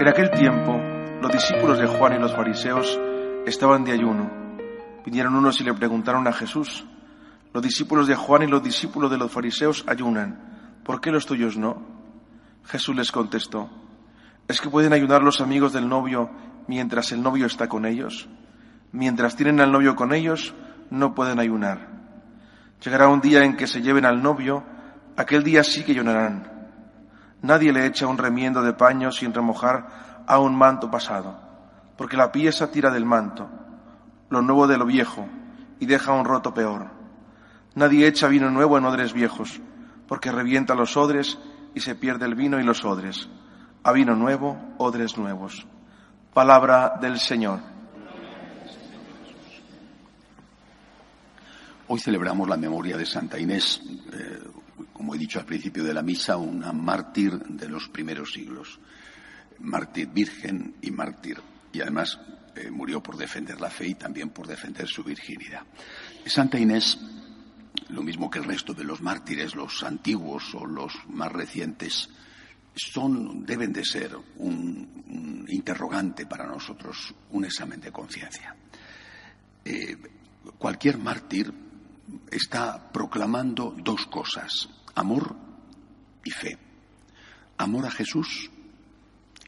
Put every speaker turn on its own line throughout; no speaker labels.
En aquel tiempo, los discípulos de Juan y los fariseos estaban de ayuno. Vinieron unos y le preguntaron a Jesús, los discípulos de Juan y los discípulos de los fariseos ayunan, ¿por qué los tuyos no? Jesús les contestó, ¿es que pueden ayunar los amigos del novio mientras el novio está con ellos? Mientras tienen al novio con ellos, no pueden ayunar. Llegará un día en que se lleven al novio, aquel día sí que ayunarán. Nadie le echa un remiendo de paño sin remojar a un manto pasado, porque la pieza tira del manto, lo nuevo de lo viejo, y deja un roto peor. Nadie echa vino nuevo en odres viejos, porque revienta los odres y se pierde el vino y los odres. A vino nuevo, odres nuevos. Palabra del Señor.
Hoy celebramos la memoria de Santa Inés, eh, como he dicho al principio de la misa, una mártir de los primeros siglos. Mártir virgen y mártir. Y además eh, murió por defender la fe y también por defender su virginidad. Santa Inés, lo mismo que el resto de los mártires, los antiguos o los más recientes, son, deben de ser un, interrogante para nosotros, un examen de conciencia. Eh, cualquier mártir está proclamando dos cosas, amor y fe. Amor a Jesús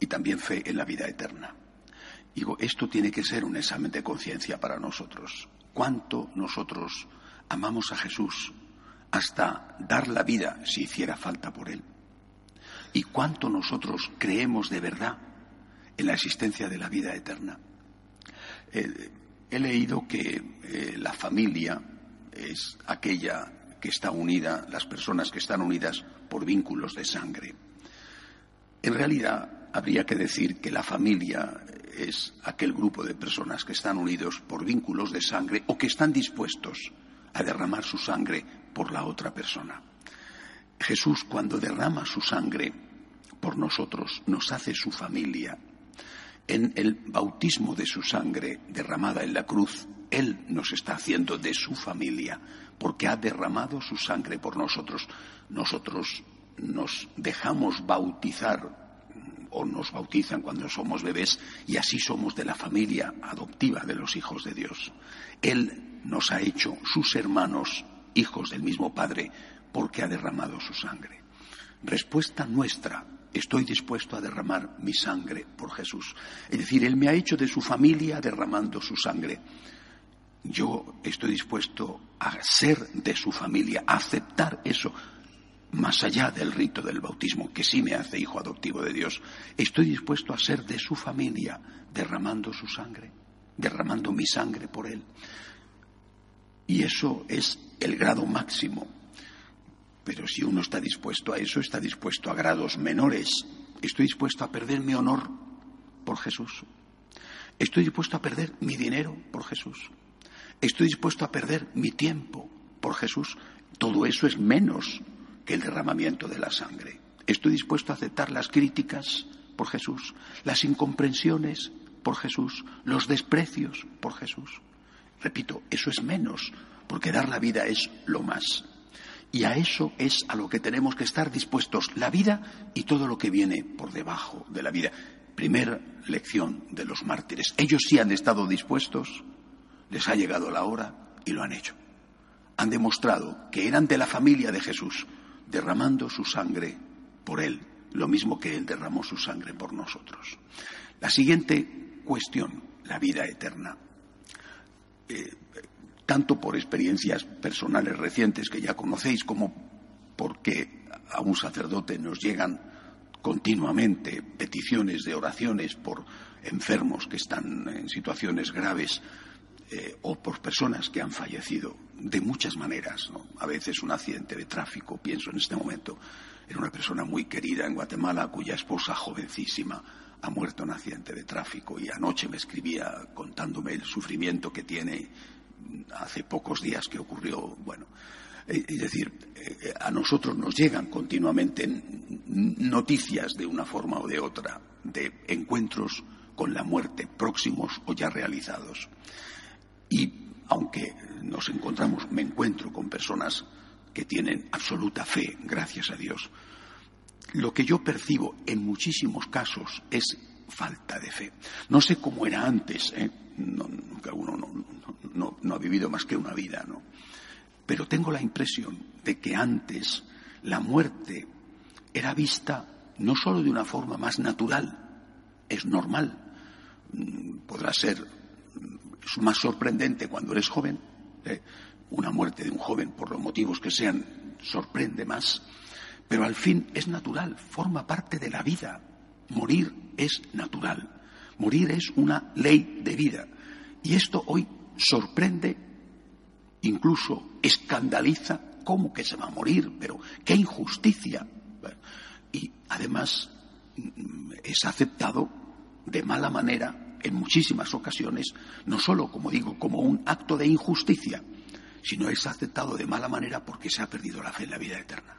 y también fe en la vida eterna. Digo, esto tiene que ser un examen de conciencia para nosotros. ¿Cuánto nosotros amamos a Jesús hasta dar la vida si hiciera falta por Él? ¿Y cuánto nosotros creemos de verdad en la existencia de la vida eterna? Eh, he leído que eh, la familia es aquella que está unida, las personas que están unidas por vínculos de sangre. En realidad, habría que decir que la familia es aquel grupo de personas que están unidos por vínculos de sangre o que están dispuestos a derramar su sangre por la otra persona. Jesús, cuando derrama su sangre por nosotros, nos hace su familia. En el bautismo de su sangre derramada en la cruz, él nos está haciendo de su familia, porque ha derramado su sangre por nosotros. Nosotros nos dejamos bautizar o nos bautizan cuando somos bebés y así somos de la familia adoptiva de los hijos de Dios. Él nos ha hecho sus hermanos, hijos del mismo Padre, porque ha derramado su sangre. Respuesta nuestra, estoy dispuesto a derramar mi sangre por Jesús. Es decir, Él me ha hecho de su familia derramando su sangre yo estoy dispuesto a ser de su familia, a aceptar eso, más allá del rito del bautismo, que sí me hace hijo adoptivo de Dios. Estoy dispuesto a ser de su familia, derramando su sangre, derramando mi sangre por él. Y eso es el grado máximo. Pero si uno está dispuesto a eso, está dispuesto a grados menores. Estoy dispuesto a perder mi honor por Jesús. Estoy dispuesto a perder mi dinero por Jesús. Estoy dispuesto a perder mi tiempo por Jesús. Todo eso es menos que el derramamiento de la sangre. Estoy dispuesto a aceptar las críticas por Jesús, las incomprensiones por Jesús, los desprecios por Jesús. Repito, eso es menos, porque dar la vida es lo más. Y a eso es a lo que tenemos que estar dispuestos, la vida y todo lo que viene por debajo de la vida. Primera lección de los mártires. Ellos sí han estado dispuestos les ha llegado la hora y lo han hecho. Han demostrado que eran de la familia de Jesús, derramando su sangre por Él, lo mismo que Él derramó su sangre por nosotros. La siguiente cuestión, la vida eterna. Eh, tanto por experiencias personales recientes que ya conocéis, como porque a un sacerdote nos llegan continuamente peticiones de oraciones por enfermos que están en situaciones graves eh, o por personas que han fallecido de muchas maneras. A veces un accidente de tráfico, pienso en este momento, era una persona muy querida en Guatemala cuya esposa jovencísima ha muerto en un accidente de tráfico y anoche me escribía contándome el sufrimiento que tiene hace pocos días que ocurrió. Bueno, eh, es decir, eh, a nosotros nos llegan continuamente noticias de una forma o de otra de encuentros con la muerte próximos o ya realizados. Y aunque nos encontramos, me encuentro con personas que tienen absoluta fe, gracias a Dios, lo que yo percibo en muchísimos casos es falta de fe. No sé cómo era antes, ¿eh? no, uno no, no ha vivido más que una vida, ¿no? Pero tengo la impresión de que antes la muerte era vista no solo de una forma más natural, es normal, mm, podrá ser mm, más sorprendente cuando eres joven, ¿eh? una muerte de un joven por los motivos que sean sorprende más, pero al fin es natural, forma parte de la vida. Morir es natural, morir es una ley de vida. Y esto hoy sorprende, incluso escandaliza, ¿cómo que se va a morir? Pero qué injusticia. Y además mm, es aceptado de mala manera en muchísimas ocasiones, no solo, como digo, como un acto de injusticia, sino es aceptado de mala manera porque se ha perdido la fe en la vida eterna.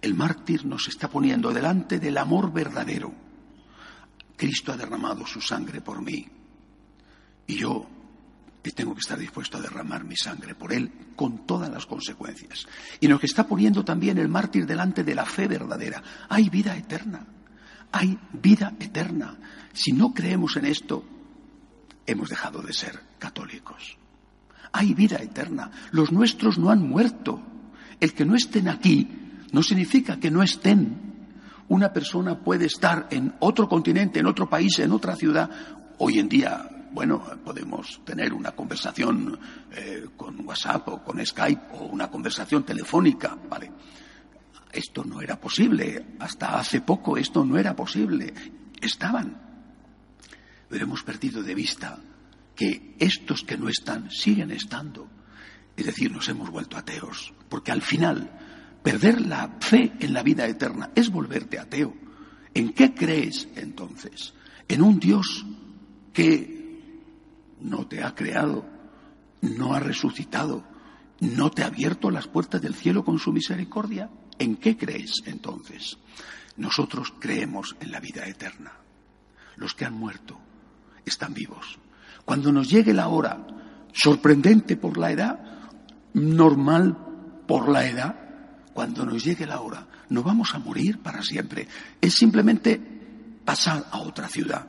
El mártir nos está poniendo delante del amor verdadero. Cristo ha derramado su sangre por mí y yo tengo que estar dispuesto a derramar mi sangre por él con todas las consecuencias. Y nos está poniendo también el mártir delante de la fe verdadera. Hay vida eterna. Hay vida eterna. Si no creemos en esto, hemos dejado de ser católicos. Hay vida eterna. Los nuestros no han muerto. El que no estén aquí no significa que no estén. Una persona puede estar en otro continente, en otro país, en otra ciudad. Hoy en día bueno, podemos tener una conversación eh, con WhatsApp o con Skype o una conversación telefónica, ¿vale? Esto no era posible. Hasta hace poco esto no era posible. Estaban. Pero hemos perdido de vista que estos que no están siguen estando. Es decir, nos hemos vuelto ateos. Porque al final, perder la fe en la vida eterna es volverte ateo. ¿En qué crees entonces? ¿En un Dios que no te ha creado, no ha resucitado, no te ha abierto las puertas del cielo con su misericordia. ¿En qué crees entonces? Nosotros creemos en la vida eterna. Los que han muerto están vivos. Cuando nos llegue la hora, sorprendente por la edad, normal por la edad, cuando nos llegue la hora, no vamos a morir para siempre. Es simplemente pasar a otra ciudad,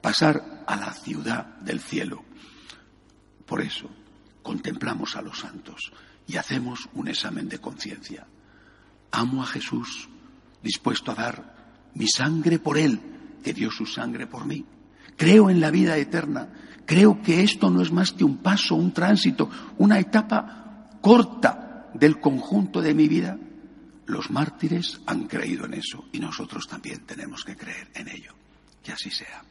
pasar a la ciudad del cielo. Por eso contemplamos a los santos y hacemos un examen de conciencia. Amo a Jesús, dispuesto a dar mi sangre por Él, que dio su sangre por mí. Creo en la vida eterna. Creo que esto no es más que un paso, un tránsito, una etapa corta del conjunto de mi vida. Los mártires han creído en eso y nosotros también tenemos que creer en ello. Que así sea.